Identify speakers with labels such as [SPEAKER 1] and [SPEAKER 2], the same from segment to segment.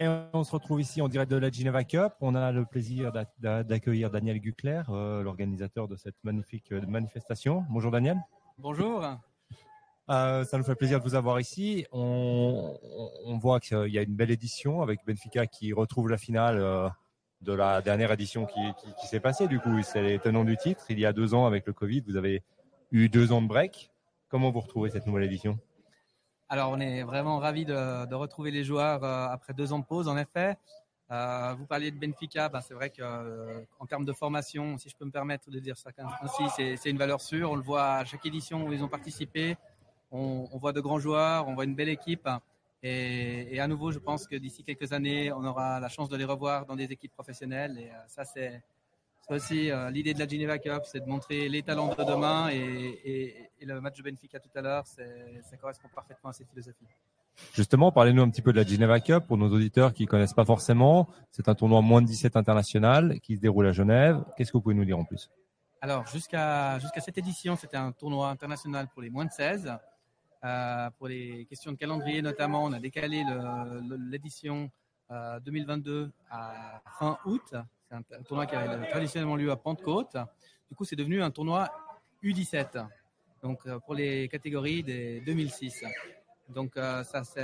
[SPEAKER 1] Et on se retrouve ici en direct de la Geneva Cup. On a le plaisir d'accueillir Daniel Gucler, euh, l'organisateur de cette magnifique euh, manifestation. Bonjour Daniel.
[SPEAKER 2] Bonjour.
[SPEAKER 1] Euh, ça nous fait plaisir de vous avoir ici. On, voit qu'il y a une belle édition avec Benfica qui retrouve la finale de la dernière édition qui, s'est passée. Du coup, c'est les tenants du titre. Il y a deux ans avec le Covid, vous avez eu deux ans de break. Comment vous retrouvez cette nouvelle édition?
[SPEAKER 2] Alors, on est vraiment ravis de, retrouver les joueurs euh, après deux ans de pause, en effet. Euh, vous parliez de Benfica, ben, c'est vrai qu'en euh, termes de formation, si je peux me permettre de dire ça aussi, c'est une valeur sûre. On le voit à chaque édition où ils ont participé. On, voit de grands joueurs, on voit une belle équipe. Et, à nouveau, je pense que d'ici quelques années, on aura la chance de les revoir dans des équipes professionnelles. Et ça, c'est aussi euh, l'idée de la Geneva Cup, c'est de montrer les talents de demain et, le match de Benfica tout à l'heure, ça correspond parfaitement à cette philosophie.
[SPEAKER 1] Justement, parlez-nous un petit peu de la Geneva Cup pour nos auditeurs qui ne connaissent pas forcément. C'est un tournoi moins de 17 international qui se déroule à Genève. Qu'est-ce que vous pouvez nous dire en plus?
[SPEAKER 2] Alors, jusqu'à jusqu'à cette édition, c'était un tournoi international pour les moins de 16. Euh, pour les questions de calendrier notamment, on a décalé l'édition 2022 euh, à fin août un, tournoi qui avait traditionnellement lieu à Pentecôte. Du coup, c'est devenu un tournoi U17, donc euh, pour les catégories des 2006. Donc euh, ça, ça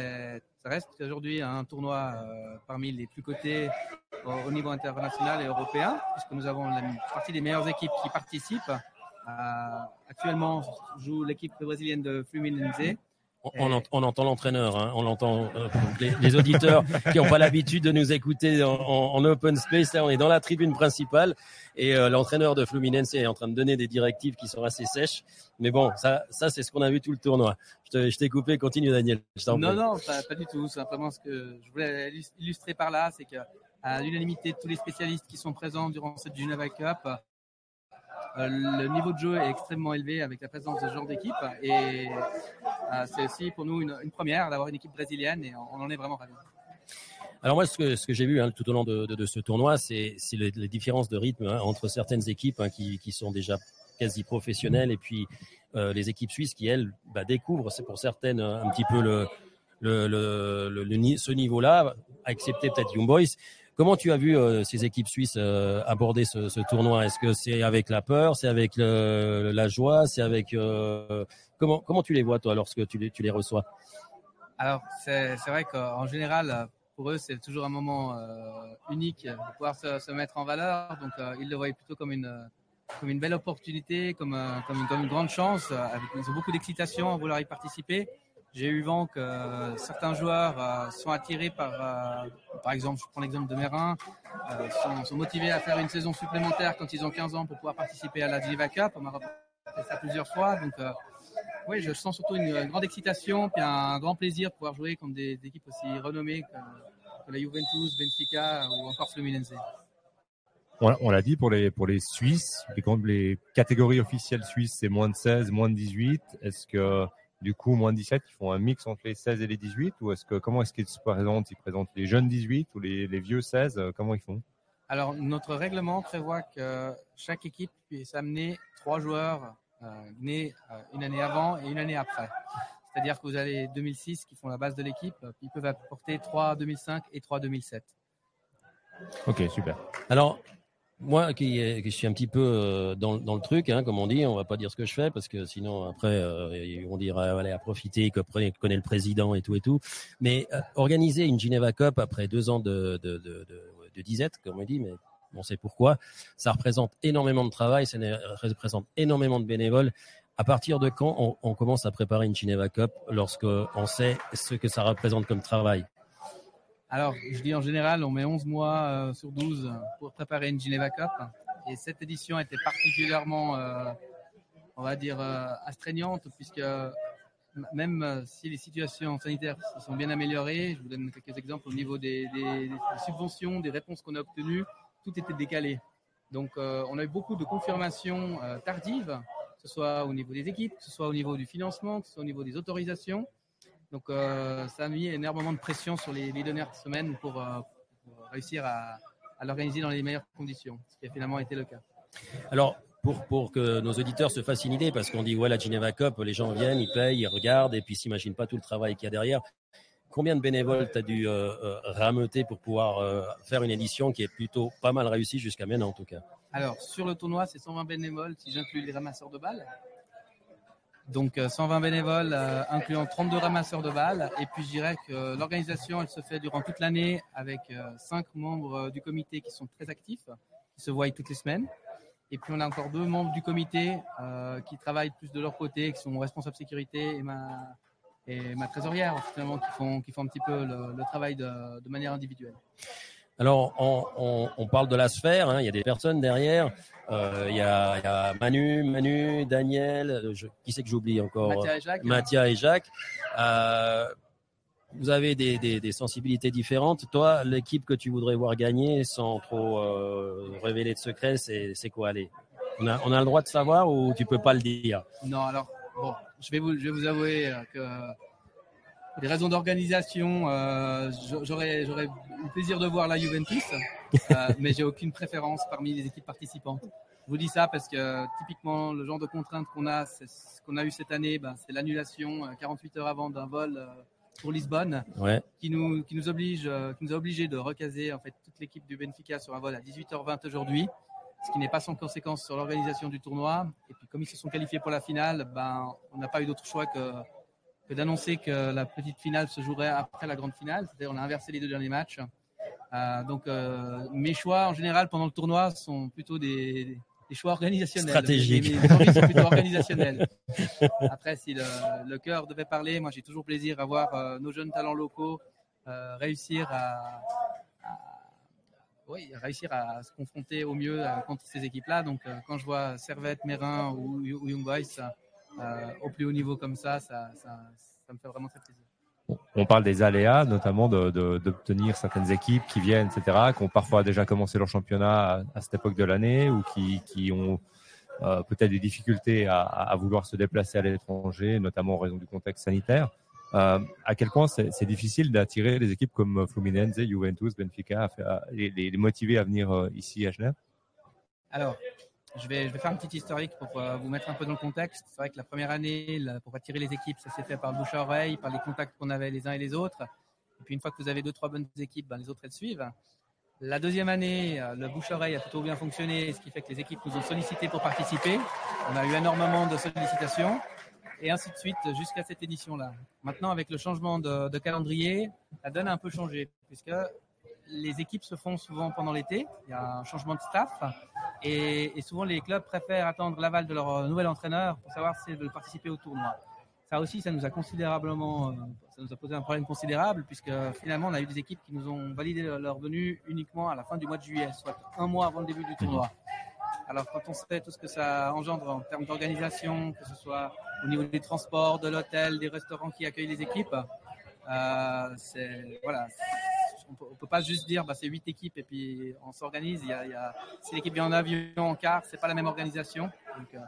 [SPEAKER 2] reste aujourd'hui un tournoi euh, parmi les plus cotés au, niveau international et européen, puisque nous avons une partie des meilleures équipes qui participent. actuellement, joue l'équipe brésilienne de Fluminense
[SPEAKER 3] on, entend l'entraîneur, hein. on l'entend. Euh, les, auditeurs qui n'ont pas l'habitude de nous écouter en, open space, là, on est dans la tribune principale et euh, l'entraîneur de Fluminense est en train de donner des directives qui sont assez sèches. Mais bon, ça, ça c'est ce qu'on a vu tout le tournoi. Je t'ai coupé, continue Daniel.
[SPEAKER 2] non, non, pas, du tout. Simplement ce que je voulais illustrer par là, c'est qu'à l'unanimité de tous les spécialistes qui sont présents durant cette Geneva Cup, le niveau de jeu est extrêmement élevé avec la présence de ce genre d'équipe et euh, c'est aussi pour nous une, première d'avoir une équipe brésilienne et on, en est vraiment ravis.
[SPEAKER 3] Alors moi, ce que, j'ai vu hein, tout au long de, ce tournoi, c'est les, différences de rythme hein, entre certaines équipes hein, qui, sont déjà quasi professionnelles et puis euh, les équipes suisses qui, elles, bah, découvrent, c'est pour certaines, un petit peu ce niveau-là, à excepter peut-être Young Boys. Comment tu as vu euh, ces équipes suisses euh, aborder ce, tournoi? Est-ce que c'est avec la peur, c'est avec la joie, c'est avec euh, comment comment tu les vois toi lorsque tu les reçois?
[SPEAKER 2] Alors c'est vrai qu'en général pour eux c'est toujours un moment unique de pouvoir se, mettre en valeur, donc ils le voient plutôt comme une belle opportunité, comme, comme, une, comme une grande chance. Avec, ils ont beaucoup d'excitation à vouloir y participer. J'ai eu vent que certains joueurs euh, sont attirés par, euh, par exemple, je prends l'exemple de Merin, euh, sont, sont, motivés à faire une saison supplémentaire quand ils ont 15 ans pour pouvoir participer à la Geneva Cup. On m'a rapporté ça plusieurs fois. Donc, oui, je sens surtout une, grande excitation et un grand plaisir de pouvoir jouer contre des, équipes aussi renommées que, la Juventus, Benfica ou encore Fluminense.
[SPEAKER 1] On, l'a dit pour les, pour les Suisses, les, les catégories officielles suisses, c'est moins de 16, moins de 18. Est-ce que du coup, moins de 17, ils font un mix entre les 16 et les 18 ou est-ce que comment est-ce qu'ils se présentent? Ils présentent les jeunes 18 ou les, vieux 16 euh, Comment ils font?
[SPEAKER 2] Alors, notre règlement prévoit que chaque équipe puisse amener trois joueurs euh, nés euh, une année avant et une année après. C'est-à-dire que vous avez 2006 qui font la base de l'équipe, ils peuvent apporter 3 2005 et 3 2007.
[SPEAKER 1] Ok, super.
[SPEAKER 3] Alors, moi qui, qui, suis un petit peu euh, dans, dans le truc, hein, comme on dit, on va pas dire ce que je fais parce que sinon après euh, on dira allez à profiter, que connaît le président et tout et tout. Mais euh, organiser une Geneva Cup après deux ans de, de, de, de, de disette, comme on dit, mais on sait pourquoi, ça représente énormément de travail, ça représente énormément de bénévoles. À partir de quand on, on commence à préparer une Geneva Cup lorsque on sait ce que ça représente comme travail?
[SPEAKER 2] Alors, je dis en général, on met 11 mois euh, sur 12 pour préparer une Geneva Cup. Et cette édition était particulièrement, euh, on va dire, euh, astreignante, puisque même si les situations sanitaires se sont bien améliorées, je vous donne quelques exemples au niveau des, des subventions, des réponses qu'on a obtenues, tout était décalé. Donc, on a eu beaucoup de confirmations tardives, que ce soit au niveau des équipes, que ce soit au niveau du financement, que ce soit au niveau des autorisations. Donc euh, ça a mis énormément de pression sur les, dernières semaines pour, euh, réussir à, l'organiser dans les meilleures conditions, ce qui a finalement été le cas.
[SPEAKER 3] Alors, pour, pour que nos auditeurs se fassent une idée, parce qu'on dit, ouais, la Geneva Cup, les gens viennent, ils payent, ils regardent, et puis s'imaginent pas tout le travail qu'il y a derrière. combien de bénévoles tu as dû rameuter pour pouvoir faire une édition qui est plutôt pas mal réussie jusqu'à maintenant en tout cas?
[SPEAKER 2] Alors, sur le tournoi, c'est 120 bénévoles si j'inclus les ramasseurs de balles. Donc 120 bénévoles, incluant 32 ramasseurs de balles. Et puis je dirais que l'organisation, elle se fait durant toute l'année avec 5 membres du comité qui sont très actifs, qui se voient toutes les semaines. Et puis on a encore deux membres du comité euh, qui travaillent plus de leur côté, qui sont responsables sécurité et ma, et ma trésorière finalement qui font, qui font un petit peu le, travail de, manière individuelle.
[SPEAKER 3] Alors on, on, on, parle de la sphère, hein, il y a des personnes derrière. Euh, il, y a, il, y a, Manu, Manu, Daniel, je, qui c'est que j'oublie encore?
[SPEAKER 2] Mathia et Jacques.
[SPEAKER 3] Mathia et Jacques. Euh, vous avez des, des, des, sensibilités différentes. Toi, l'équipe que tu voudrais voir gagner, sans trop euh, révéler de secrets, c'est quoi aller on a, on a le droit de savoir ou tu peux pas le dire?
[SPEAKER 2] Non, alors, bon, je vais vous, je vais vous avouer euh, que des raisons d'organisation, euh, j'aurais eu plaisir de voir la Juventus, euh, mais j'ai aucune préférence parmi les équipes participantes. Je vous dis ça parce que typiquement, le genre de contraintes qu'on a, ce qu'on a eu cette année, ben, c'est l'annulation 48 heures avant d'un vol pour Lisbonne, qui nous qui nous oblige, euh, qui nous a obligé de recaser en fait toute l'équipe du Benfica sur un vol à 18h20 aujourd'hui, ce qui n'est pas sans conséquence sur l'organisation du tournoi. Et puis comme ils se sont qualifiés pour la finale, ben on n'a pas eu d'autre choix que que d'annoncer que la petite finale se jouerait après la grande finale. C'est-à-dire on a inversé les deux derniers matchs. Euh, donc euh, mes choix en général pendant le tournoi sont plutôt des, des choix organisationnels.
[SPEAKER 3] Stratégiques.
[SPEAKER 2] plutôt organisationnels. Après, si le, le cœur devait parler, moi j'ai toujours plaisir à voir euh, nos jeunes talents locaux réussir à, à, oui, réussir à se confronter au mieux contre ces équipes-là. Donc quand je vois Servette, Mérin ou, ou Young Boys au plus haut niveau comme ça, ça, ça, ça me fait vraiment très plaisir
[SPEAKER 1] on parle des aléas, notamment d'obtenir de, certaines équipes qui viennent, etc., qui ont parfois déjà commencé leur championnat à, cette époque de l'année ou qui, qui ont euh, peut-être des difficultés à, à, vouloir se déplacer à l'étranger, notamment en raison du contexte sanitaire. Euh, à quel point c'est difficile d'attirer des équipes comme Fluminense, Juventus, Benfica, à, les, les, motiver à venir euh, ici à Genève?
[SPEAKER 2] Alors, je vais, je vais faire un petit historique pour euh, vous mettre un peu dans le contexte. C'est vrai que la première année, pour attirer les équipes, ça s'est fait par bouche à oreille, par les contacts qu'on avait les uns et les autres. Et puis une fois que vous avez deux, trois bonnes équipes, ben, les autres elles suivent. La deuxième année, euh, le bouche à oreille a plutôt bien fonctionné, ce qui fait que les équipes nous ont sollicité pour participer. On a eu énormément de sollicitations et ainsi de suite jusqu'à cette édition-là. Maintenant, avec le changement de, de calendrier, la donne a un peu changé puisque les équipes se font souvent pendant l'été. Il y a un changement de staff. Et, souvent, les clubs préfèrent attendre l'aval de leur nouvel entraîneur pour savoir s'ils veulent participer au tournoi. Ça aussi, ça nous a considérablement, euh, ça nous a posé un problème considérable puisque finalement, on a eu des équipes qui nous ont validé leur venue uniquement à la fin du mois de juillet, soit un mois avant le début du tournoi. Alors, quand on sait tout ce que ça engendre en termes d'organisation, que ce soit au niveau des transports, de l'hôtel, des restaurants qui accueillent les équipes, euh, c'est voilà, on peut, peut pas juste dire bah, c'est huit équipes et puis on s'organise. Il y a, il y si l'équipe vient en avion, en car, c'est pas la même organisation. Donc, euh,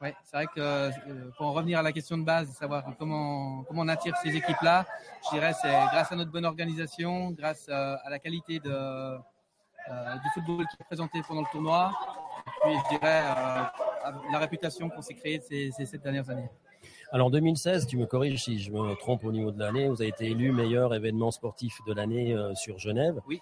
[SPEAKER 2] ouais, c'est vrai que euh, pour en revenir à la question de base, savoir comment comment on attire ces équipes-là, je dirais c'est grâce à notre bonne organisation, grâce à, à la qualité de, euh, du football qui est présenté pendant le tournoi, et puis je dirais euh, la réputation qu'on s'est créée ces, ces dernières années.
[SPEAKER 3] Alors en 2016, tu me corriges si je me trompe au niveau de l'année, vous avez été élu meilleur événement sportif de l'année euh, sur Genève.
[SPEAKER 2] Oui.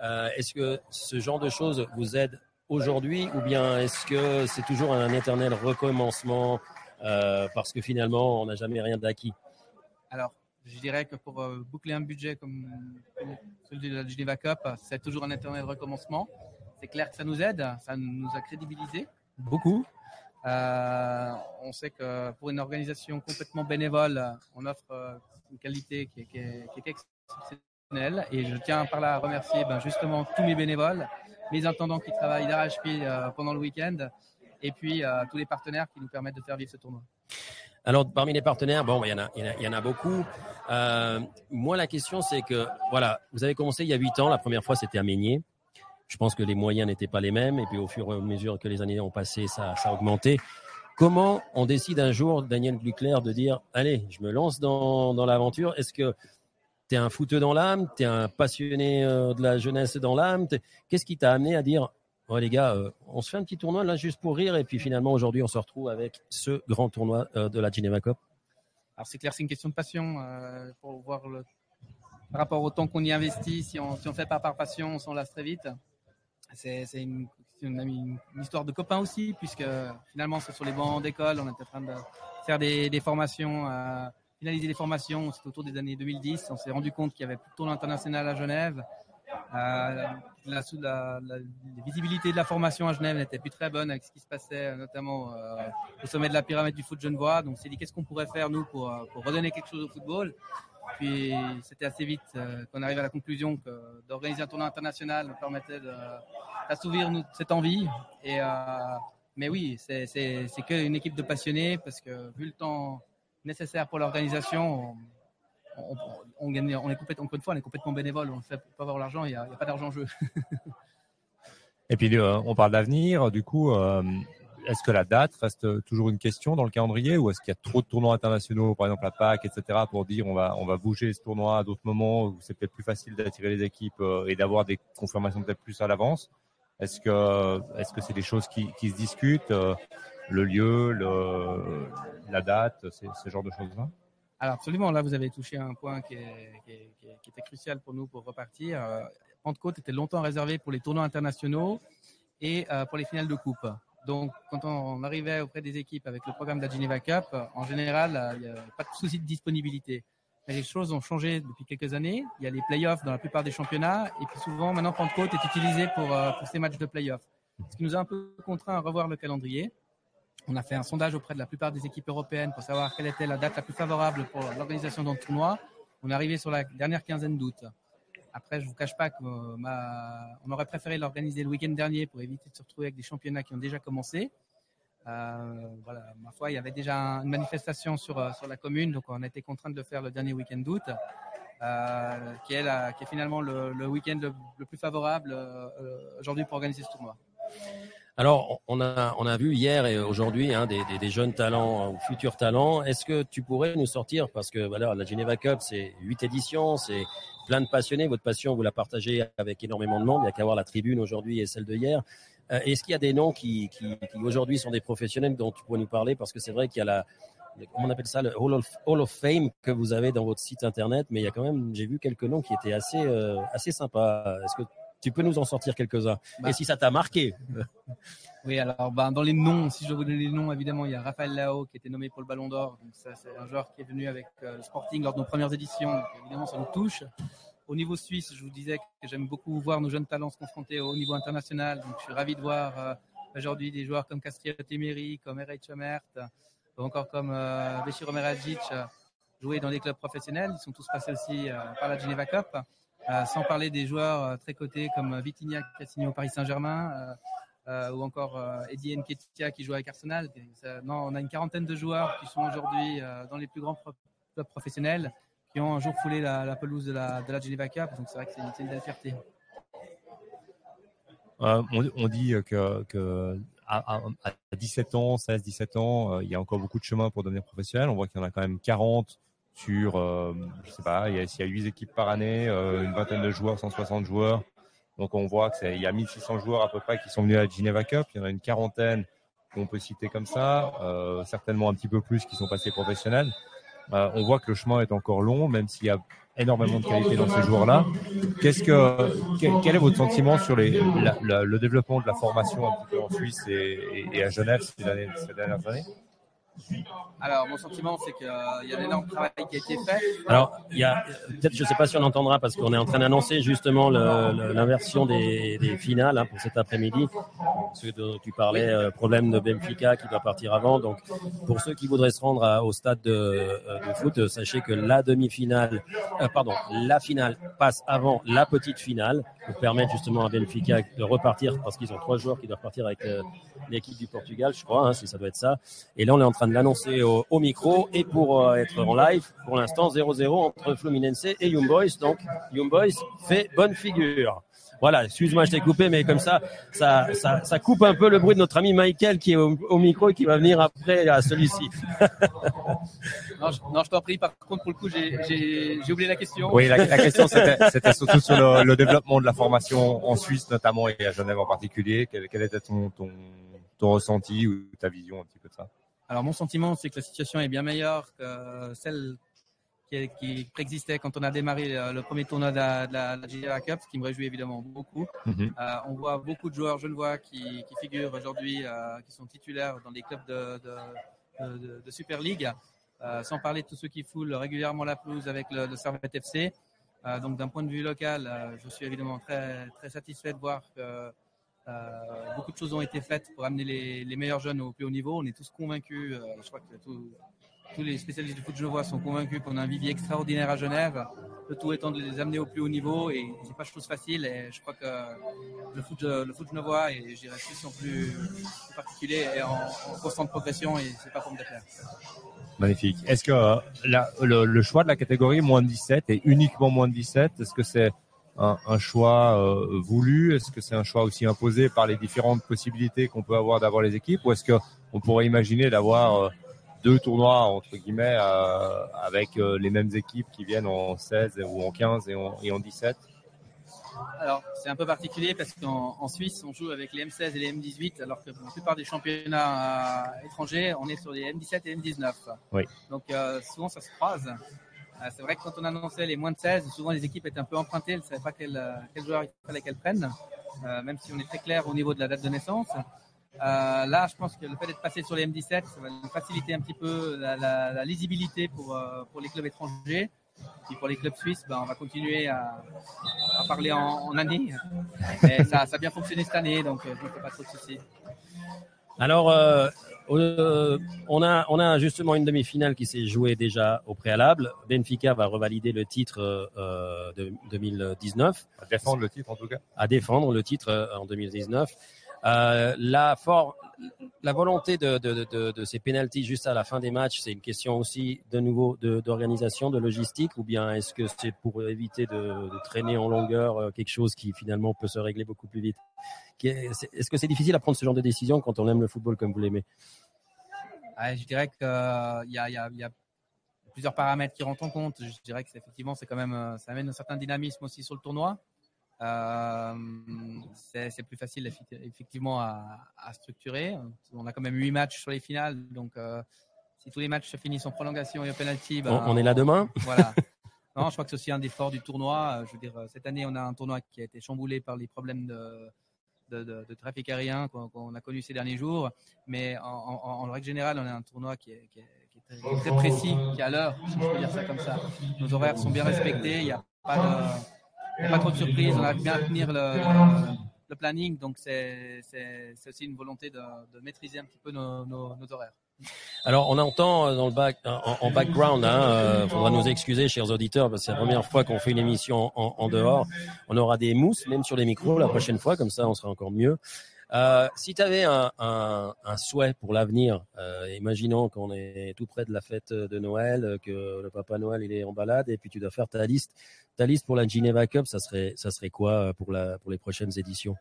[SPEAKER 3] Euh, est-ce que ce genre de choses vous aide aujourd'hui ou bien est-ce que c'est toujours un éternel recommencement euh, parce que finalement on n'a jamais rien d'acquis?
[SPEAKER 2] Alors, je dirais que pour boucler un budget comme, comme celui de la Geneva Cup, c'est toujours un éternel recommencement. C'est clair que ça nous aide, ça nous a crédibilisé beaucoup. Euh, on sait que pour une organisation complètement bénévole, on offre euh, une qualité qui est, exceptionnelle. Et je tiens par là à remercier ben, justement tous mes bénévoles, mes intendants qui travaillent d'arrache-pied euh, pendant le week-end, et puis tous les partenaires qui nous permettent de faire vivre ce tournoi.
[SPEAKER 3] Alors, parmi les partenaires, bon, il y en a, beaucoup. Moi, la question, c'est que, voilà, vous avez commencé il y a huit ans. La première fois, c'était à Meignier. Je pense que les moyens n'étaient pas les mêmes et puis au fur et à mesure que les années ont passé, ça, a augmenté. Comment on décide un jour, Daniel Gluckler, de dire allez, je me lance dans, l'aventure? Est-ce que tu es un footeux dans l'âme? Tu es un passionné euh, de la jeunesse dans l'âme? Qu'est-ce qui t'a amené à dire oh, les gars, euh, on se fait un petit tournoi là juste pour rire et puis finalement aujourd'hui on se retrouve avec ce grand tournoi euh, de la Geneva Cup?
[SPEAKER 2] Alors c'est clair, c'est une question de passion pour voir le par rapport au temps qu'on y investit, si on on fait pas par passion, on s'en lasse très vite. C'est une, histoire de copains aussi, puisque finalement c'est sur les bancs d'école, on était en train de faire des, formations, euh, finaliser des formations. C'était autour des années 2010. On s'est rendu compte qu'il y avait plutôt l'international à Genève. Euh, la, visibilité de la formation à Genève n'était plus très bonne avec ce qui se passait notamment euh, au sommet de la pyramide du foot genevois. Donc, c'est dit qu'est-ce qu'on pourrait faire nous pour redonner quelque chose au football? Puis c'était assez vite euh, qu'on arrive à la conclusion que d'organiser un tournoi international nous permettait d'assouvir cette envie. Et, euh, mais oui, c'est qu'une équipe de passionnés parce que vu le temps nécessaire pour l'organisation, on, est complètement, encore fois, on est complètement bénévole. On fait pour avoir l'argent, il n'y a, pas d'argent en jeu.
[SPEAKER 1] Et puis euh, on parle d'avenir, du coup. Euh, est-ce que la date reste toujours une question dans le calendrier ou est-ce qu'il y a trop de tournois internationaux, par exemple la PAC, etc., pour dire on va on va bouger ce tournoi à d'autres moments où c'est peut-être plus facile d'attirer les équipes euh, et d'avoir des confirmations peut-être plus à l'avance? Est-ce que est-ce que c'est des choses qui, qui se discutent euh, le lieu, la date, ce genre de choses-là?
[SPEAKER 2] Alors absolument, là vous avez touché un point qui, est, qui, est, qui était crucial pour nous pour repartir. Euh, Pentecôte était longtemps réservé pour les tournois internationaux et pour les finales de coupe. Donc, quand on arrivait auprès des équipes avec le programme de la Geneva Cup, en général, il n'y a pas de souci de disponibilité. Mais les choses ont changé depuis quelques années. Il y a les playoffs dans la plupart des championnats. Et puis souvent, maintenant, Pentecôte est utilisé pour, euh, pour ces matchs de playoffs. Ce qui nous a un peu contraint à revoir le calendrier. On a fait un sondage auprès de la plupart des équipes européennes pour savoir quelle était la date la plus favorable pour l'organisation d'un tournoi. On est arrivé sur la dernière quinzaine d'août. Après, je vous cache pas qu'on on aurait préféré l'organiser le week-end dernier pour éviter de se retrouver avec des championnats qui ont déjà commencé. Euh, voilà, ma foi, il y avait déjà une manifestation sur, euh, sur la commune, donc on a été contraint de le faire le dernier week-end d'août, euh, qui, est finalement le, week-end le, plus favorable aujourd'hui pour organiser ce tournoi.
[SPEAKER 3] Alors, on a, on a vu hier et aujourd'hui hein, des, des, des, jeunes talents ou futurs talents. Est-ce que tu pourrais nous sortir, parce que voilà, la Geneva Cup, c'est huit éditions, c'est plein de passionnés. Votre passion, vous la partagez avec énormément de monde. Il n'y a qu'à voir la tribune aujourd'hui et celle de hier. Euh, Est-ce qu'il y a des noms qui, qui, qui aujourd'hui sont des professionnels dont tu pourrais nous parler? Parce que c'est vrai qu'il y a la, comment on appelle ça, le Hall of, Hall of, Fame que vous avez dans votre site internet, mais il y a quand même, j'ai vu quelques noms qui étaient assez, euh, assez sympas. Est-ce que tu peux nous en sortir quelques-uns bah, Et si ça t'a marqué
[SPEAKER 2] Oui, alors ben, dans les noms, si je vous donner les noms, évidemment, il y a Raphaël Lao qui a été nommé pour le Ballon d'Or. Donc ça, c'est un joueur qui est venu avec euh, le Sporting lors de nos premières éditions. Donc, évidemment, ça nous touche. Au niveau suisse, je vous disais que j'aime beaucoup voir nos jeunes talents se confronter au niveau international. Donc je suis ravi de voir euh, aujourd'hui des joueurs comme Castria Temeri, comme Erich Chomert, ou encore comme euh, Béchir Omeradzic euh, jouer dans des clubs professionnels. Ils sont tous passés aussi euh, par la Geneva Cup. Euh, sans parler des joueurs euh, très cotés comme Vitignac qui a signé au Paris Saint-Germain. Euh, ou encore euh, Eddie Nketiah qui joue avec Arsenal. On a une quarantaine de joueurs qui sont aujourd'hui euh, dans les plus grands clubs professionnels, qui ont un jour foulé la, pelouse de la, de la Geneva Cup. Donc c'est vrai que c'est une, belle fierté.
[SPEAKER 1] On, dit que, que à, à, 17 ans, 16, 17 ans, il y a encore beaucoup de chemin pour devenir professionnel. On voit qu'il y en a quand même 40 sur, euh, je sais pas, il y, a, il y a 8 équipes par année, euh, une vingtaine de joueurs, 160 joueurs. Donc on voit qu'il y a 1600 joueurs à peu près qui sont venus à la Geneva Cup. Il y en a une quarantaine qu'on peut citer comme ça, euh, certainement un petit peu plus qui sont passés professionnels. Euh, on voit que le chemin est encore long, même s'il y a énormément de qualité dans ces joueurs-là. Qu'est-ce que quel, est votre sentiment sur le développement de la formation un petit peu en Suisse et, à Genève ces dernières années?
[SPEAKER 2] Alors, mon sentiment, c'est qu'il y a un énorme travail qui a été fait.
[SPEAKER 3] Alors, peut-être, je ne sais pas si on entendra, parce qu'on est en train d'annoncer justement l'inversion des, finales hein, pour cet après-midi. Ce dont tu parlais, euh, problème de Benfica qui doit partir avant. Donc, pour ceux qui voudraient se rendre au stade de, euh, foot, sachez que la demi-finale, euh, pardon, la finale passe avant la petite finale pour permettre justement à Benfica de repartir, parce qu'ils ont trois joueurs qui doivent partir avec euh, l'équipe du Portugal, je crois, hein, si ça doit être ça. Et là, on est en train de l'annoncer au, au, micro et pour euh, être en live, pour l'instant 0-0 entre Fluminense et Young Boys. Donc Young Boys fait bonne figure. Voilà, excuse-moi, je t'ai coupé, mais comme ça, ça, ça, ça, coupe un peu le bruit de notre ami Michael qui est au, au micro et qui va venir après à celui-ci.
[SPEAKER 2] non, je, non, je t'en prie. Par contre, pour le coup, j'ai oublié la question.
[SPEAKER 1] Oui, la, la question, c'était surtout sur le, le, développement de la formation en Suisse, notamment, et à Genève en particulier. Quel, quel était ton, ton, ton ressenti ou ta vision un petit peu de ça?
[SPEAKER 2] Alors mon sentiment, c'est que la situation est bien meilleure que celle qui, qui préexistait quand on a démarré le, premier tournoi de la, de la, Cup, ce qui me réjouit évidemment beaucoup. Mhm. Euh, on voit beaucoup de joueurs genevois qui, qui figurent aujourd'hui, euh, qui sont titulaires dans des clubs de, de, de, Super League, euh, sans parler de tous ceux qui foulent régulièrement la pelouse avec le, le Servette FC. Euh, donc d'un point de vue local, euh, je suis évidemment très, très satisfait de voir que beaucoup de choses ont été faites pour amener les, les, meilleurs jeunes au plus haut niveau. On est tous convaincus, je crois que tout, tous les spécialistes du foot genevois sont convaincus qu'on a un vivier extraordinaire à Genève. Le tout étant de les amener au plus haut niveau et c'est pas chose facile. Et je crois que le foot, le foot genevois et je dirais suisse en plus, particulier est en, constante progression et c'est pas pour me déplaire.
[SPEAKER 1] Magnifique. Est-ce que euh, le, choix de la catégorie moins de 17 est uniquement moins de 17 Est-ce que c'est un, choix euh, voulu? Est-ce que c'est un choix aussi imposé par les différentes possibilités qu'on peut avoir d'avoir les équipes? Ou est-ce qu'on pourrait imaginer d'avoir euh, deux tournois entre guillemets euh, avec euh, les mêmes équipes qui viennent en 16 ou en 15 et en, et en 17
[SPEAKER 2] alors, c'est un peu particulier parce qu'en Suisse, on joue avec les M16 et les M18, alors que pour la plupart des championnats euh, étrangers, on est sur les M17 et M19.
[SPEAKER 1] Oui.
[SPEAKER 2] Donc, souvent, ça se croise. c'est vrai que quand on annonçait les moins de 16, souvent les équipes étaient un peu empruntées, elles ne savaient pas quel, quel joueur il fallait qu'elles prennent, même si on est très clair au niveau de la date de naissance. Euh, là, je pense que le fait d'être passé sur les M17, ça va nous faciliter un petit peu la, la, la lisibilité pour, euh, pour les clubs étrangers. Puis pour les clubs suisses, ben, on va continuer à, à parler en, en année. Et ça, ça, a bien fonctionné cette année, donc euh, je ne fais pas trop de soucis.
[SPEAKER 3] Alors, euh, euh, on, a, on a justement une demi-finale qui s'est jouée déjà au préalable. Benfica va revalider le titre euh, de 2019.
[SPEAKER 1] À défendre le titre en tout cas.
[SPEAKER 3] À défendre le titre en 2019. Euh, la, volonté de, ces pénalties juste à la fin des matchs, c'est une question aussi de nouveau d'organisation, de, logistique, ou bien est-ce que c'est pour éviter de, traîner en longueur euh, quelque chose qui finalement peut se régler beaucoup plus vite? Est-ce que c'est difficile à prendre ce genre de décision quand on aime le football comme vous l'aimez?
[SPEAKER 2] Je dirais qu'il euh, y, a, y, a, plusieurs paramètres qui rentrent en compte. Je dirais que effectivement, c'est quand même, ça amène un certain dynamisme aussi sur le tournoi. Euh, c'est plus facile effectivement à, à, structurer. On a quand même huit matchs sur les finales, donc euh, si tous les matchs se finissent en prolongation et au penalty,
[SPEAKER 3] ben, on, est là demain?
[SPEAKER 2] Voilà. non, je crois que c'est aussi un des forts du tournoi. Je veux dire, cette année, on a un tournoi qui a été chamboulé par les problèmes de, de, de, de trafic aérien qu'on a connu ces derniers jours. Mais en, en, en, règle générale, on a un tournoi qui est, qui est, qui est très, très, précis, qui est à l'heure, si je peux dire ça comme ça. Nos horaires sont bien respectés. Il n'y a pas de pas trop de surprises, on arrive bien à tenir le, le, planning, donc c'est aussi une volonté de, de, maîtriser un petit peu nos, nos, horaires.
[SPEAKER 3] Alors, on entend dans le back, en, en background, hein, euh, faudra nous excuser, chers auditeurs, parce que c'est la première fois qu'on fait une émission en, en, dehors. On aura des mousses, même sur les micros, la prochaine fois, comme ça, on sera encore mieux. Euh, si tu avais un, souhait pour l'avenir, euh, imaginons qu'on est tout près de la fête de Noël, que le Papa Noël il est en balade, et puis tu dois faire ta liste. Ta liste pour la Geneva Cup, ça serait, ça serait quoi pour, la, pour les prochaines éditions?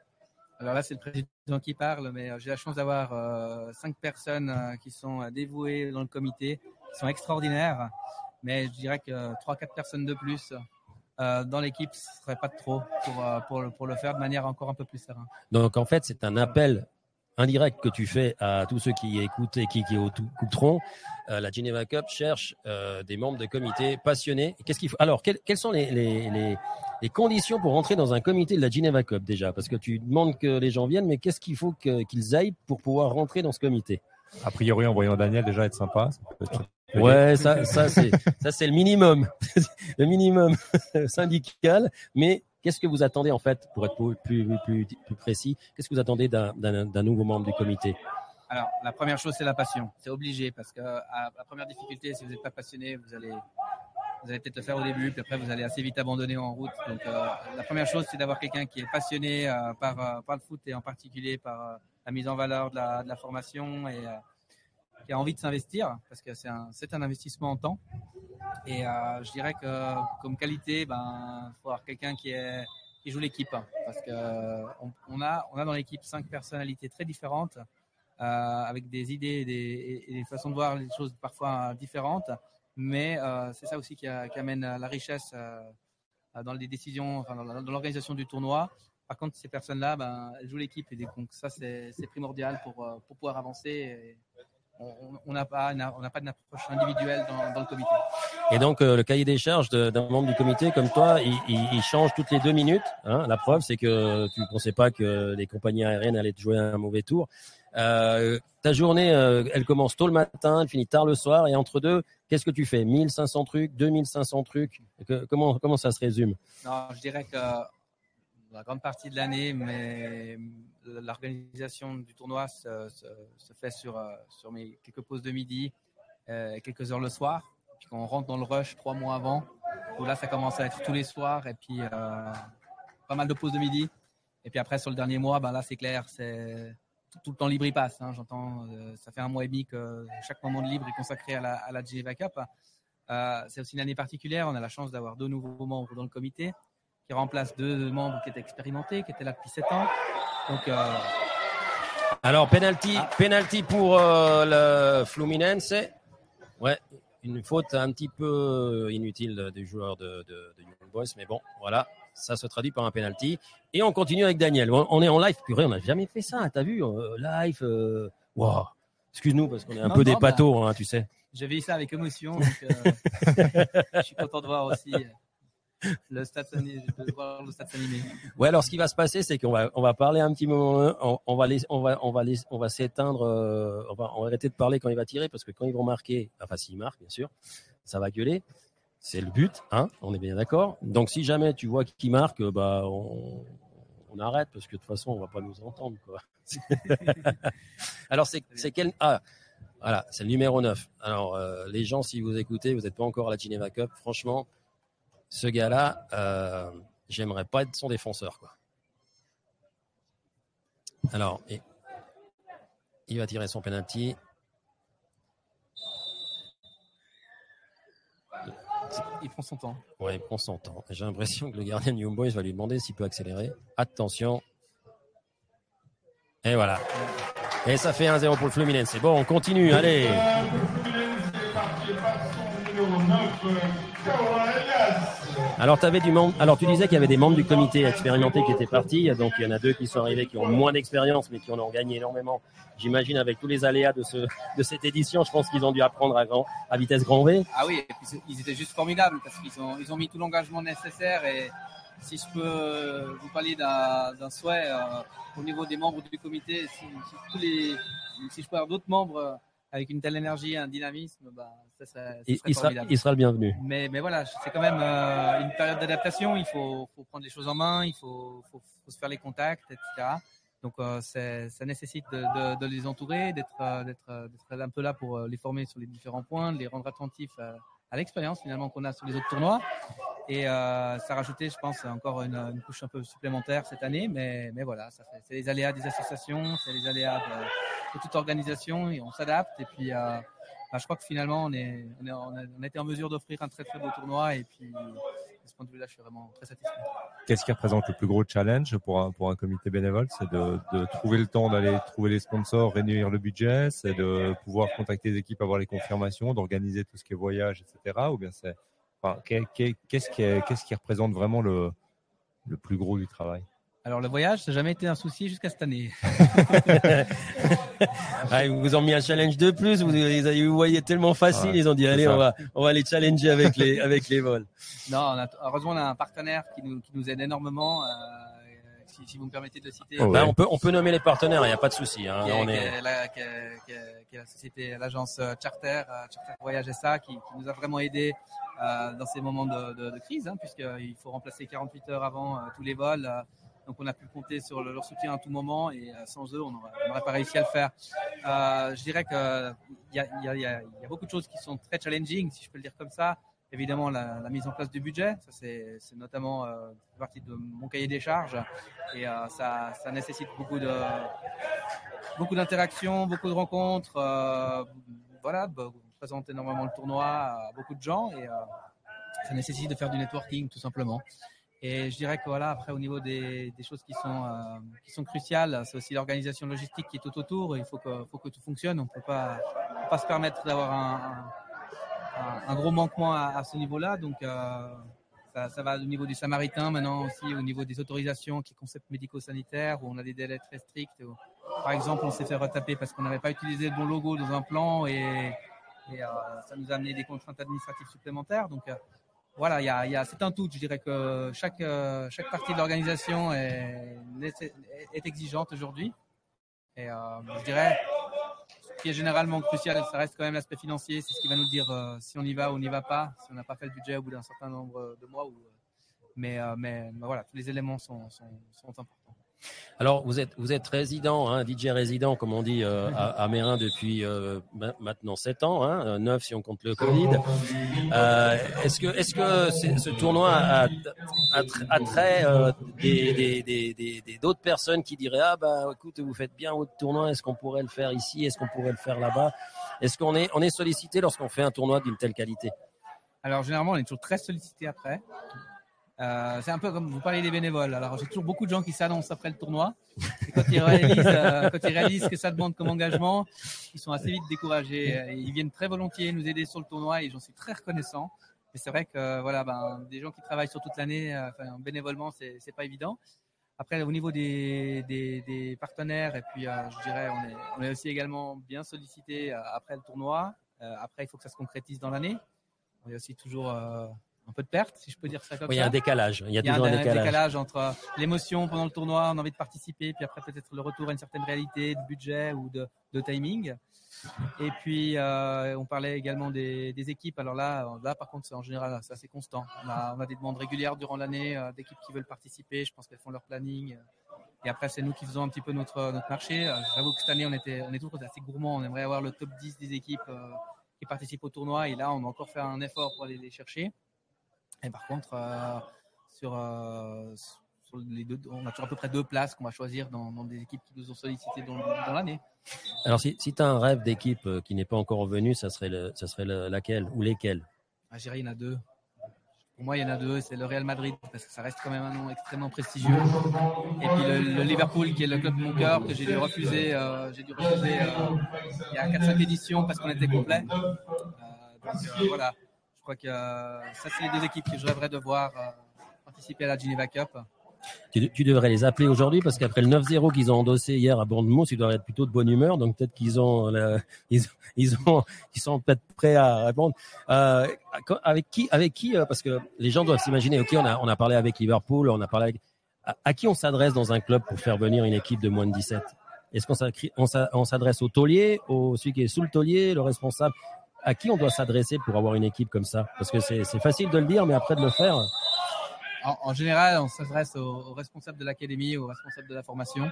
[SPEAKER 2] Alors là, c'est le président qui parle, mais euh, j'ai la chance d'avoir euh, cinq personnes euh, qui sont dévouées dans le comité, qui sont extraordinaires. Mais je dirais que trois, quatre personnes de plus euh, dans l'équipe, ce serait pas trop pour, euh, pour, pour, le faire de manière encore un peu plus sereine.
[SPEAKER 3] Donc en fait, c'est un appel indirect que tu fais à tous ceux qui écoutent et qui, qui écouteront. Euh, la Geneva Cup cherche euh, des membres de comité passionnés. Qu'est-ce qu'il faut Alors, quelles, quelles sont les, les, les, les, conditions pour rentrer dans un comité de la Geneva Cup déjà? Parce que tu demandes que les gens viennent, mais qu'est-ce qu'il faut qu'ils aillent pour pouvoir rentrer dans ce comité?
[SPEAKER 1] A priori, en voyant Daniel déjà être sympa,
[SPEAKER 3] Ouais, ça, ça c'est, ça c'est le minimum, le minimum syndical. Mais qu'est-ce que vous attendez en fait, pour être plus, plus, plus, précis, qu'est-ce que vous attendez d'un, d'un, nouveau membre du comité?
[SPEAKER 2] Alors, la première chose, c'est la passion. C'est obligé parce que à, la première difficulté, si vous n'êtes pas passionné, vous allez, vous allez peut-être le faire au début, puis après vous allez assez vite abandonner en route. Donc, euh, la première chose, c'est d'avoir quelqu'un qui est passionné euh, par, euh, par le foot et en particulier par la mise en valeur de la, de la formation et qui a envie de s'investir parce que c'est un, un investissement en temps. Et euh, je dirais que comme qualité, ben, faut avoir quelqu'un qui qui joue l'équipe parce que on, a on a dans l'équipe cinq personnalités très différentes euh, avec des idées et des, des, façons de voir les choses parfois différentes. Mais euh, c'est ça aussi qui, amène la richesse dans les décisions, enfin, dans l'organisation du tournoi. Par contre, ces personnes-là, ben, elles jouent l'équipe et donc ça c'est, primordial pour, pour pouvoir avancer. On n'a pas, on n'a pas d'approche individuelle dans, dans, le comité.
[SPEAKER 3] Et donc le cahier des charges d'un membre du comité comme toi, il, il, change toutes les deux minutes. Hein. La preuve, c'est que tu ne pensais pas que les compagnies aériennes allaient te jouer un mauvais tour. Euh, ta journée, euh, elle commence tôt le matin, elle finit tard le soir, et entre deux, qu'est-ce que tu fais? 1500 trucs, 2500 trucs? Comment, comment ça se résume?
[SPEAKER 2] Non, Je dirais que la grande partie de l'année, mais l'organisation du tournoi se, fait sur, euh, sur mes quelques pauses de midi, euh, quelques heures le soir. Puis on rentre dans le rush trois mois avant, où là, ça commence à être tous les soirs, et puis euh, pas mal de pauses de midi. Et puis après, sur le dernier mois, ben là, c'est clair, c'est tout, le temps libre il passe. Hein, J'entends, ça fait un mois et demi que chaque moment de libre est consacré à la, à la Cup. C'est aussi une année particulière. On a la chance d'avoir deux nouveaux membres dans le comité qui remplacent deux membres qui étaient expérimentés, qui étaient là depuis sept ans. Donc, euh...
[SPEAKER 3] alors penalty, ah. penalty pour euh, le Fluminense. Ouais, une faute un petit peu inutile des joueurs de, de, de Young Boys, mais bon, voilà ça se traduit par un penalty. Et on continue avec Daniel. On est en live. Purée, on n'a jamais fait ça. T'as vu euh, Live. Euh... Excuse-nous parce qu'on est un peu des bah, hein, tu sais.
[SPEAKER 2] J'ai vu ça avec émotion. Je suis content de voir aussi le stade, de voir.
[SPEAKER 3] Ouais, alors ce qui va se passer, c'est qu'on va, on va parler un petit moment. On, va, on va, on va, on va s'éteindre. on, va, on va arrêter de parler quand il va tirer parce que quand ils vont marquer, enfin s'il marque, bien sûr, ça va gueuler. C'est le but, hein on est bien d'accord. Donc si jamais tu vois qui marque, bah on, arrête parce que de toute façon on va pas nous entendre. Alors c'est quel ah voilà, c'est le numéro 9. Alors euh, les gens si vous écoutez, vous n'êtes pas encore à la Geneva Cup, franchement ce gars-là euh, j'aimerais pas être son défenseur quoi. Alors il va tirer son penalty.
[SPEAKER 2] il prend son temps.
[SPEAKER 3] Ouais, il prend son temps. J'ai l'impression que le gardien de Young Boys va lui demander s'il peut accélérer. Attention. Et voilà. Et ça fait 1-0 pour le Fluminense. C'est bon, on continue. Allez. Alors, du. Alors, tu disais qu'il y avait des membres du comité expérimenté qui étaient partis. Donc, il y en a deux qui sont arrivés qui ont moins d'expérience, mais qui en ont gagné énormément. J'imagine avec tous les aléas de, ce, de cette édition, je pense qu'ils ont dû apprendre à, grand, à vitesse grand V.
[SPEAKER 2] Ah oui, ils étaient juste formidables parce qu'ils ont, ils ont mis tout l'engagement nécessaire. Et si je peux vous parler d'un souhait euh, au niveau des membres du comité, si, tous les, si je peux avoir d'autres membres avec une telle énergie, un dynamisme, bah, ça, ça, ça
[SPEAKER 3] il, il, sera, il, sera, le bienvenu.
[SPEAKER 2] Mais, mais voilà, c'est quand même euh, une période d'adaptation. Il faut, faut, prendre les choses en main, il faut, faut, faut se faire les contacts, etc. Donc euh, ça nécessite de, de, de, les entourer, d'être euh, d'être un peu là pour les former sur les différents points, de les rendre attentifs à, à l'expérience finalement qu'on a sur les autres tournois. Et euh, ça a rajouté, je pense, encore une, une, couche un peu supplémentaire cette année. Mais, mais voilà, c'est les aléas des associations, c'est les aléas de, toute organisation et on s'adapte. Et puis, euh, bah, je crois que finalement, on, est, a, été en mesure d'offrir un très très beau tournoi. Et puis, de ce point de vue-là, je suis vraiment très satisfait.
[SPEAKER 1] Qu'est-ce qui représente le plus gros challenge pour un, comité bénévole? C'est de, trouver le temps d'aller trouver les sponsors, réunir le budget, c'est de pouvoir contacter les équipes, avoir les confirmations, d'organiser tout ce qui est voyage, etc. Ou bien c'est qu'est-ce qui, représente vraiment le plus gros du travail?
[SPEAKER 2] Alors le voyage, ça n'a jamais été un souci jusqu'à cette année.
[SPEAKER 3] ah, ils vous ont mis un challenge de plus. Vous, vous voyez tellement facile, ils ont dit allez, on va, on va les challenger avec les, avec les vols.
[SPEAKER 2] Non, on a, heureusement on a un partenaire qui nous, qui nous aide énormément. Euh, si, si, vous me permettez de le citer.
[SPEAKER 3] Oh, bah, on peut, on peut nommer les partenaires, il n'y a pas de souci. Hein,
[SPEAKER 2] on est... la, qui est la société, l'agence Charter, euh, Charter Voyage SA, qui, qui, nous a vraiment aidé euh, dans ces moments de, de, de crise, hein, puisqu'il faut remplacer 48 heures avant euh, tous les vols. Euh, donc on a pu compter sur leur soutien à tout moment et sans eux, on n'aurait pas réussi à le faire. Euh, je dirais qu'il y a, beaucoup de choses qui sont très challenging, si je peux le dire comme ça. Évidemment, la, mise en place du budget, ça c'est notamment euh, partie de mon cahier des charges et euh, ça, nécessite beaucoup de beaucoup d'interactions, beaucoup de rencontres. Euh, voilà, présente énormément le tournoi à beaucoup de gens et euh, ça nécessite de faire du networking tout simplement. Et je dirais que voilà, après au niveau des, des choses qui sont euh, qui sont cruciales, c'est aussi l'organisation logistique qui est tout autour. Il faut que faut que tout fonctionne. On peut pas on peut pas se permettre d'avoir un, un, un, gros manquement à, à ce niveau-là. Donc euh, ça, ça, va au niveau du Samaritain maintenant aussi, au niveau des autorisations qui est concept médico-sanitaire où on a des délais très stricts. Par exemple, on s'est fait retaper parce qu'on n'avait pas utilisé le bon logo dans un plan et, ça nous a amené des contraintes administratives supplémentaires. Donc voilà, y a, c'est un tout. Je dirais que chaque, chaque partie de l'organisation est, est, exigeante aujourd'hui. Et je dirais, ce qui est généralement crucial, ça reste quand même l'aspect financier. C'est ce qui va nous dire si on y va ou on n'y va pas, si on n'a pas fait le budget au bout d'un certain nombre de mois. Ou, mais, mais, voilà, tous les éléments sont, sont, sont importants.
[SPEAKER 3] Alors, vous êtes, vous êtes résident, hein, DJ résident, comme on dit, euh, à, Mérin depuis euh, maintenant 7 ans, hein, 9 si on compte le Covid. Euh, est-ce que, est-ce que ce tournoi a, a, trait des, des, des, d'autres personnes qui diraient Ah, bah écoute, vous faites bien votre tournoi, est-ce qu'on pourrait le faire ici Est-ce qu'on pourrait le faire là-bas? Est-ce qu'on est, on est sollicité lorsqu'on fait un tournoi d'une telle qualité?
[SPEAKER 2] Alors, généralement, on est toujours très sollicité après. Euh, c'est un peu comme vous parlez des bénévoles. Alors j'ai toujours beaucoup de gens qui s'annoncent après le tournoi. Et quand ils réalisent, euh, quand ils réalisent que ça demande comme engagement, ils sont assez vite découragés. ils viennent très volontiers nous aider sur le tournoi et j'en suis très reconnaissant. Mais c'est vrai que voilà, ben, des gens qui travaillent sur toute l'année, euh, enfin, bénévolement, c'est, pas évident. Après, au niveau des, des, des partenaires, et puis je dirais, on est, on est aussi également bien sollicité après le tournoi. après, il faut que ça se concrétise dans l'année. On est aussi toujours un peu de perte, si je peux dire ça comme
[SPEAKER 3] oui,
[SPEAKER 2] ça.
[SPEAKER 3] Il y a un décalage. Il y a, toujours
[SPEAKER 2] un,
[SPEAKER 3] décalage.
[SPEAKER 2] décalage. entre l'émotion pendant le tournoi, on a envie de participer, puis après peut-être le retour à une certaine réalité de budget ou de, de timing. Et puis, euh, on parlait également des, des, équipes. Alors là, là par contre, c'est en général, c'est assez constant. On a, on a, des demandes régulières durant l'année euh, d'équipes qui veulent participer. Je pense qu'elles font leur planning. Et après, c'est nous qui faisons un petit peu notre, notre marché. Euh, j'avoue que cette année, on, était, on est toujours assez gourmands. On aimerait avoir le top 10 des équipes qui participent au tournoi. Et là, on a encore fait un effort pour aller les chercher. Et par contre, euh, sur, euh, sur, les deux, on a toujours à peu près deux places qu'on va choisir dans, dans, des équipes qui nous ont sollicité dans, dans l'année.
[SPEAKER 3] Alors, si, si tu as un rêve d'équipe euh, qui n'est pas encore revenu, ça serait, le, ça serait le, laquelle ou lesquelles?
[SPEAKER 2] Ah, Je dirais il y en a deux. Pour moi, il y en a deux. C'est le Real Madrid, parce que ça reste quand même un nom extrêmement prestigieux. Et puis le, le Liverpool, qui est le club de mon cœur, que j'ai dû refuser, euh, j'ai dû refuser il y a 4-5 éditions parce qu'on était complet. Donc voilà, crois que ça, c'est les deux équipes que je rêverais de voir euh, participer à la Geneva Cup.
[SPEAKER 3] Tu, devrais les appeler aujourd'hui parce qu'après le 9-0 qu'ils ont endossé hier à Bournemouth, ils doivent être plutôt de bonne humeur. Donc peut-être qu'ils ont, ils, ont, ils sont peut-être prêts à répondre. Euh, avec qui, avec qui euh, Parce que les gens doivent s'imaginer. Ok, on a, on a parlé avec Liverpool, on a parlé avec. À, à qui on s'adresse dans un club pour faire venir une équipe de moins de 17 Est-ce qu'on s'adresse au taulier, au celui qui est sous le taulier, le responsable? À qui on doit s'adresser pour avoir une équipe comme ça? Parce que c'est facile de le dire, mais après de le faire.
[SPEAKER 2] En, général, on s'adresse aux, responsables de l'académie, aux responsables de la formation,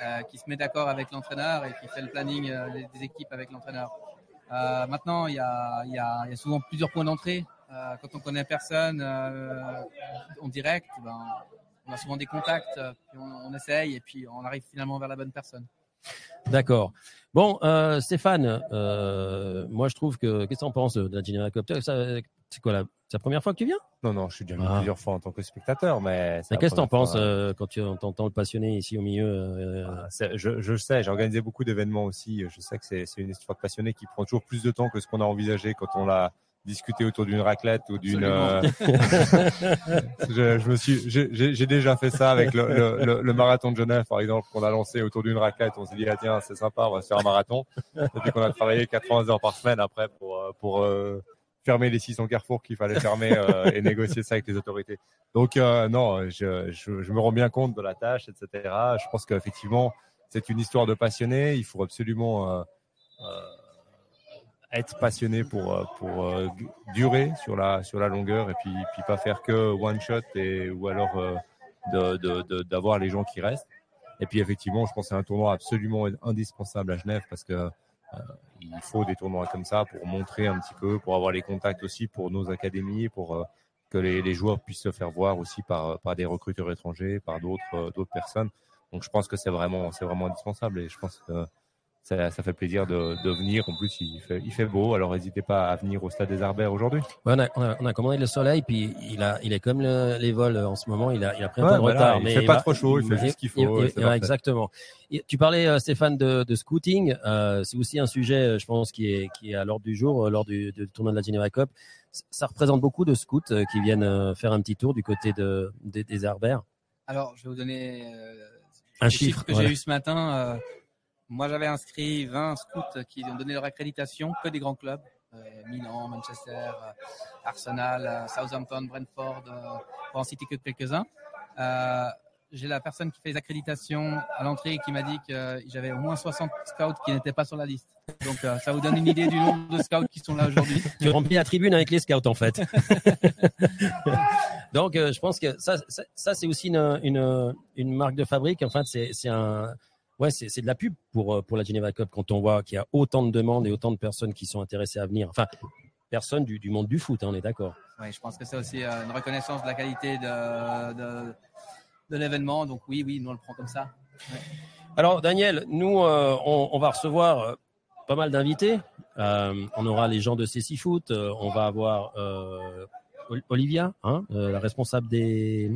[SPEAKER 2] euh, qui se met d'accord avec l'entraîneur et qui fait le planning euh, des, équipes avec l'entraîneur. Euh, maintenant, il y a, souvent plusieurs points d'entrée. Quand on connaît personne en direct, ben, on a souvent des contacts, on essaye et puis on arrive finalement vers la bonne personne.
[SPEAKER 3] D'accord. Bon, euh, Stéphane, euh, moi je trouve que qu'est-ce que tu penses de la Geneva Cup C'est quoi la, la première fois que tu viens?
[SPEAKER 1] Non, non, je suis déjà venu ah. plusieurs fois en tant que spectateur, mais.
[SPEAKER 3] mais qu'est-ce que tu en penses euh, quand tu entends le passionné ici au milieu
[SPEAKER 1] ah, je, je sais, j'ai organisé beaucoup d'événements aussi. Je sais que c'est une histoire de passionné qui prend toujours plus de temps que ce qu'on a envisagé quand on l'a discuter autour d'une raclette ou d'une. Euh... je, je, me suis, j'ai déjà fait ça avec le, le, le, marathon de Genève, par exemple, qu'on a lancé autour d'une raclette. On s'est dit ah tiens c'est sympa, on va se faire un marathon. Et puis qu'on a travaillé 80 heures par semaine après pour euh, pour euh, fermer les 600 carrefours qu'il fallait fermer euh, et négocier ça avec les autorités. Donc non, je, je, je, me rends bien compte de la tâche, etc. Je pense qu'effectivement c'est une histoire de passionné. Il faut absolument être passionné pour euh, pour euh, durer sur la sur la longueur et puis puis pas faire que one shot et ou alors euh, de d'avoir de, les gens qui restent. Et puis effectivement, je pense que c'est un tournoi absolument indispensable à Genève parce que il faut des tournois comme ça pour montrer un petit peu, pour avoir les contacts aussi pour nos académies, pour que les, les, joueurs puissent se faire voir aussi par, par des recruteurs étrangers, par d'autres d'autres personnes. Donc je pense que c'est vraiment c'est vraiment indispensable et je pense que ça, ça, fait plaisir de, de, venir. En plus, il fait, il fait beau, alors n'hésitez pas à venir au Stade des Arbères aujourd'hui.
[SPEAKER 3] Ouais, on, a, on, a, on, a, commandé le soleil, puis il, a, il est comme le, les vols en ce moment, il a, il a pris un peu de retard.
[SPEAKER 1] Il mais fait pas trop chaud, il, fait juste ce qu'il faut.
[SPEAKER 3] exactement. tu parlais, euh, Stéphane, de, de scouting. Euh, C'est aussi un sujet, euh, je pense, qui est, qui est à l'ordre du jour, euh, lors du, du, tournoi de la Geneva Cup. Ça représente beaucoup de scouts qui viennent faire un petit tour du côté de, des, des Arbères.
[SPEAKER 2] Alors, je vais vous donner
[SPEAKER 3] Un chiffre
[SPEAKER 2] que j'ai eu ce matin. Moi, j'avais inscrit 20 scouts qui ont donné leur accréditation, que des grands clubs. Milan, Manchester, Arsenal, Southampton, Brentford, pour en citer que quelques-uns j'ai la personne qui fait les accréditations à l'entrée qui m'a dit que j'avais au moins 60 scouts qui n'étaient pas sur la liste. Donc euh, ça vous donne une idée du nombre de scouts qui sont là aujourd'hui.
[SPEAKER 3] Tu remplis la tribune avec les scouts en fait. Donc euh, je pense que ça, ça, c'est aussi une, marque de fabrique. Enfin c'est un ouais c'est de la pub pour pour la Geneva Cup quand on voit qu'il y a autant de demandes et autant de personnes qui sont intéressées à venir. Enfin personnes du, du monde du foot, hein, on est d'accord.
[SPEAKER 2] Oui, je pense que c'est aussi euh, une reconnaissance de la qualité de, de de l'événement. Donc oui, oui, nous on le prend comme ça.
[SPEAKER 3] Alors Daniel, nous euh, on, va recevoir euh, pas mal d'invités. Euh, on aura les gens de Céci Foot, on va avoir Olivia, hein, la responsable des,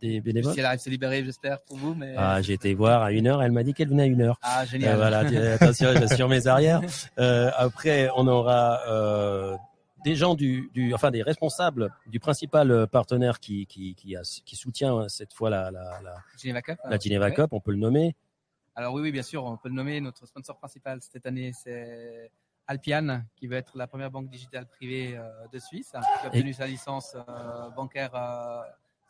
[SPEAKER 3] des bénévoles.
[SPEAKER 2] Si elle arrive à se libérer, j'espère pour vous. Mais...
[SPEAKER 3] Ah, j'ai été voir à une heure, elle m'a dit qu'elle venait à une heure.
[SPEAKER 2] Ah, génial.
[SPEAKER 3] voilà, attention, sur mes arrières. après, on aura des gens du, du, enfin des responsables du principal euh, partenaire qui qui qui, a, qui soutient euh, cette fois la la la
[SPEAKER 2] Geneva Cup.
[SPEAKER 3] La Geneva Cup, on peut le nommer.
[SPEAKER 2] Alors oui oui bien sûr, on peut le nommer. Notre sponsor principal cette année c'est Alpian qui veut être la première banque digitale privée euh, de Suisse, qui a obtenu sa licence bancaire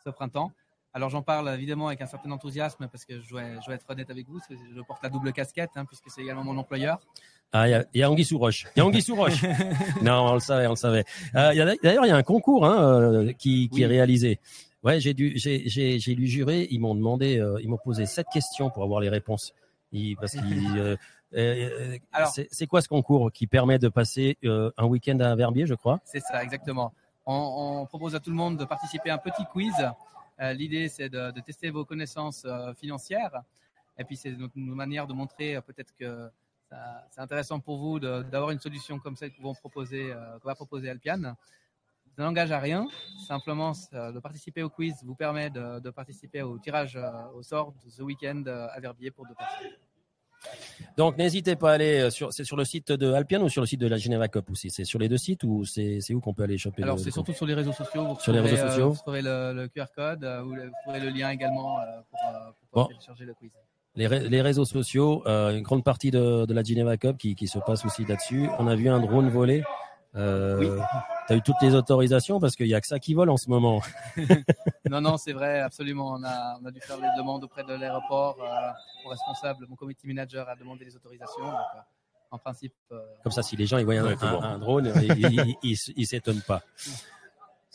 [SPEAKER 2] ce printemps. Alors j'en parle évidemment avec un certain enthousiasme parce que je vais, je être honnête avec vous, je porte la double casquette hein, puisque c'est également mon employeur.
[SPEAKER 3] Ah, il y a, Anguille sous roche. Il y a Anguille sous roche. non, on le savait, on le savait. Euh, D'ailleurs, il y a un concours hein, euh, qui, est réalisé. Ouais, j'ai dû, j'ai, lu jurer. Ils m'ont demandé, euh, ils m'ont posé sept questions pour avoir les réponses. Parce qu'ils, euh, euh c'est quoi ce concours qui permet de passer un week-end à Verbier, je crois?
[SPEAKER 2] C'est ça, exactement. On, on, propose à tout le monde de participer à un petit quiz. L'idée, c'est de, de, tester vos connaissances financières. Et puis, c'est notre manière de montrer peut-être que c'est intéressant pour vous d'avoir une solution comme celle que vont proposer, euh, va proposer Alpian. Ça n'engage à rien, simplement de participer au quiz vous permet de, participer au tirage euh, au sort de ce week-end euh, à Verbier pour deux personnes.
[SPEAKER 3] Donc n'hésitez pas à aller sur c'est sur le site de Alpian ou sur le site de la Geneva Cup aussi? C'est sur les deux sites ou c'est où qu'on peut aller choper
[SPEAKER 2] Alors c'est surtout sur les réseaux sociaux.
[SPEAKER 3] Vous sur les réseaux sociaux?
[SPEAKER 2] vous trouvez le, QR code, vous, trouvez le lien également pour, télécharger le quiz
[SPEAKER 3] les, les, réseaux sociaux, euh, une grande partie de, de la Geneva Cup qui, qui, se passe aussi là-dessus. On a vu un drone voler. Euh, oui. Tu as eu toutes les autorisations parce qu'il n'y a que ça qui vole en ce moment.
[SPEAKER 2] non, non, c'est vrai, absolument. On a, on a, dû faire les demandes auprès de l'aéroport. Euh, mon responsable, mon comité manager a demandé les autorisations. Donc, euh, en principe. Euh,
[SPEAKER 3] Comme ça, si les gens ils voient un, un, drone, ils ne s'étonnent pas.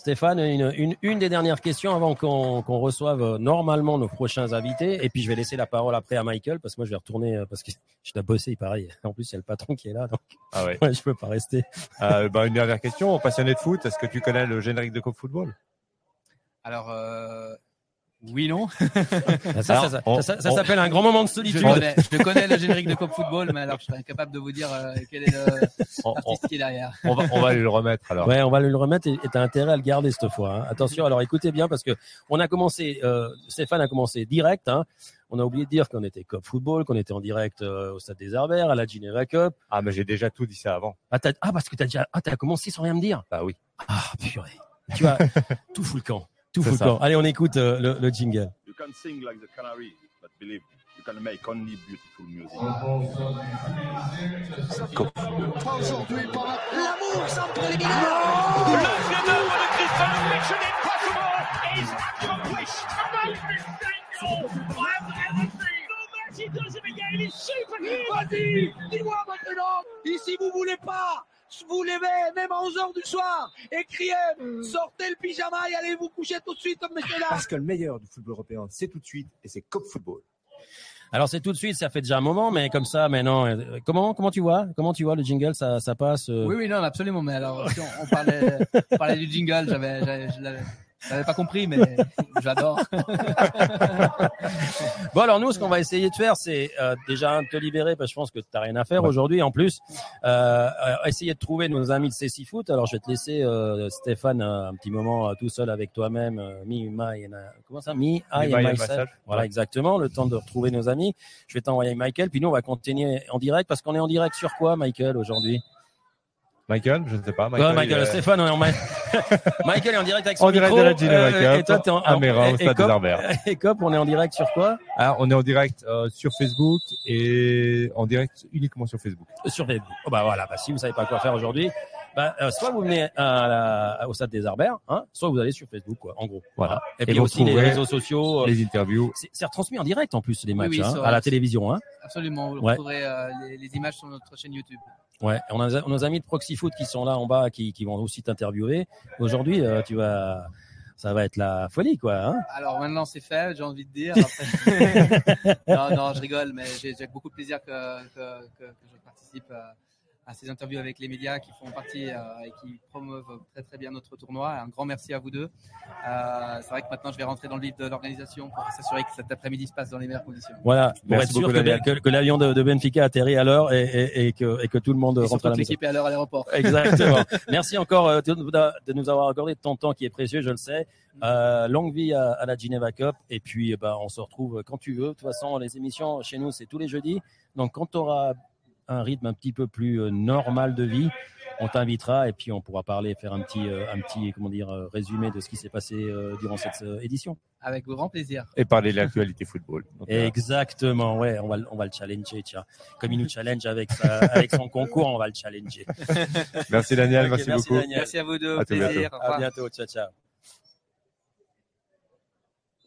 [SPEAKER 3] Stéphane, une, une, des dernières questions avant qu'on reçoive euh, normalement nos prochains invités. Et puis je vais laisser la parole après à Michael parce que moi je vais retourner euh, parce que je dois bosser pareil. En plus il y a le patron qui est là donc ah ouais. je peux pas rester.
[SPEAKER 1] Euh, bah, une dernière question, passionné de foot, est-ce que tu connais le générique de Coupe Football?
[SPEAKER 2] Alors euh, oui, non.
[SPEAKER 3] ça, ça, s'appelle un grand moment de solitude.
[SPEAKER 2] Je connais, le générique de Cop Football, mais alors je serais incapable de vous dire euh, quel est l'artiste qui est derrière.
[SPEAKER 1] On va, on va lui le remettre alors.
[SPEAKER 3] Ouais, on va lui le remettre et tu as intérêt à le garder cette fois. Hein. Attention, alors écoutez bien parce que on a commencé, euh, Stéphane a commencé direct. Hein. On a oublié de dire qu'on était Cop Football, qu'on était en direct euh, au Stade des Arberts, à la Geneva Cup.
[SPEAKER 1] Ah, mais j'ai déjà tout dit ça avant.
[SPEAKER 3] Ah, ah parce que t'as déjà, ah, t'as commencé sans rien me dire.
[SPEAKER 1] Bah oui.
[SPEAKER 3] Ah, purée. Tu as tout fou le camp. Tout fout le camp. Allez, on écoute euh, le, le jingle. can sing like the canary, but believe you can make only beautiful music. Aujourd'hui par l'amour sans préliminaire. Le chef-d'œuvre de Christophe Mission Impossible is accomplished.
[SPEAKER 4] Il est super Vas-y, dis-moi maintenant. Ici, vous voulez pas vous levez même à 11h du soir et criez sortez le pyjama et allez vous coucher tout de suite, messieurs là.
[SPEAKER 1] Parce que le meilleur du football européen, c'est tout de suite et c'est Cop Football.
[SPEAKER 3] Alors c'est tout de suite, ça fait déjà un moment, mais comme ça maintenant, euh, comment comment tu vois, comment tu vois le jingle, ça ça passe. Euh?
[SPEAKER 2] Oui oui non absolument, mais alors si on, parlait, on parlait du jingle, j'avais j'avais pas compris, mais j'adore.
[SPEAKER 3] bon, alors nous, ce qu'on va essayer de faire, c'est euh, déjà te libérer, parce que je pense que tu n'as rien à faire aujourd'hui. En plus, euh, euh, essayer de trouver nos amis de Céci Foot. Alors, je vais te laisser, euh, Stéphane, un petit moment tout seul avec toi-même. me, my, comment ça? Me, I and myself. Voilà, exactement. Le temps de retrouver nos amis. Je vais t'envoyer Michael. Puis nous, on va continuer en direct, parce qu'on est en direct sur quoi, Michael, aujourd'hui?
[SPEAKER 1] Michael, je ne sais pas.
[SPEAKER 3] Michael, Michael
[SPEAKER 1] est...
[SPEAKER 3] Stéphane, on est en... Michael est en direct avec son
[SPEAKER 1] en direct
[SPEAKER 3] micro.
[SPEAKER 1] de la Geneva
[SPEAKER 3] euh, et toi, t'es en,
[SPEAKER 1] à Mérin, au Stade des Arberts.
[SPEAKER 3] Et Cop, on est en direct sur quoi
[SPEAKER 1] Ah, on est en direct euh, sur Facebook et en direct uniquement sur Facebook.
[SPEAKER 3] Sur Facebook. Oh, bah voilà, bah, si vous savez pas quoi faire aujourd'hui, bah, euh, soit vous venez à la- au stade des Arberts, hein, soit vous allez sur Facebook, quoi, en gros.
[SPEAKER 1] Voilà.
[SPEAKER 3] Et,
[SPEAKER 1] Et
[SPEAKER 3] puis aussi les réseaux sociaux. euh,
[SPEAKER 1] Les interviews.
[SPEAKER 3] C'est c'est retransmis en direct en plus les matchs
[SPEAKER 2] oui,
[SPEAKER 3] hein, à la télévision. Hein.
[SPEAKER 2] Absolument, vous
[SPEAKER 3] Ouais.
[SPEAKER 2] retrouverez euh, les, les images sur notre chaîne YouTube.
[SPEAKER 3] Ouais, on a on a nos amis de Proxy Foot qui sont là en bas, qui, qui vont aussi t'interviewer. Aujourd'hui, euh, tu vas, ça va être la folie, quoi. Hein
[SPEAKER 2] Alors maintenant c'est fait, j'ai envie de dire. Après- non, non, je rigole, mais j'ai beaucoup de plaisir que, que, que, que je participe euh, à ces interviews avec les médias qui font partie euh, et qui promeuvent très très bien notre tournoi. Un grand merci à vous deux. Euh, c'est vrai que maintenant je vais rentrer dans le vif de l'organisation pour s'assurer que cet après-midi se passe dans les meilleures conditions.
[SPEAKER 3] Voilà, pour
[SPEAKER 1] Merci
[SPEAKER 3] être sûr
[SPEAKER 1] beaucoup,
[SPEAKER 3] que,
[SPEAKER 1] Daniel.
[SPEAKER 3] que, que l'avion de, de Benfica atterrit à l'heure et, et, et, que, et que tout le monde
[SPEAKER 2] Et
[SPEAKER 3] rentre à la maison.
[SPEAKER 2] l'équipe est à l'heure à l'aéroport.
[SPEAKER 3] Exactement. Merci encore euh, de, de nous avoir accordé ton temps qui est précieux, je le sais. Euh, longue vie à, à la Geneva Cup et puis eh ben, on se retrouve quand tu veux. De toute façon, les émissions chez nous, c'est tous les jeudis. Donc quand tu auras un rythme un petit peu plus euh, normal de vie, on t'invitera et puis on pourra parler, faire un petit, euh, un petit comment dire, euh, résumé de ce qui s'est passé durant cette édition.
[SPEAKER 2] Avec grand plaisir.
[SPEAKER 1] Et parler de l'actualité football. Donc,
[SPEAKER 3] Exactement, ouais, on va, le- on va le challenger, tiens. Comme il nous challenge avec, sa- avec son concours, on va le challenger.
[SPEAKER 1] merci Daniel, merci,
[SPEAKER 3] merci,
[SPEAKER 1] beaucoup.
[SPEAKER 3] Daniel.
[SPEAKER 2] Merci à vous deux,
[SPEAKER 1] À
[SPEAKER 2] plaisir.
[SPEAKER 1] bientôt.
[SPEAKER 3] À bientôt, ciao, ciao.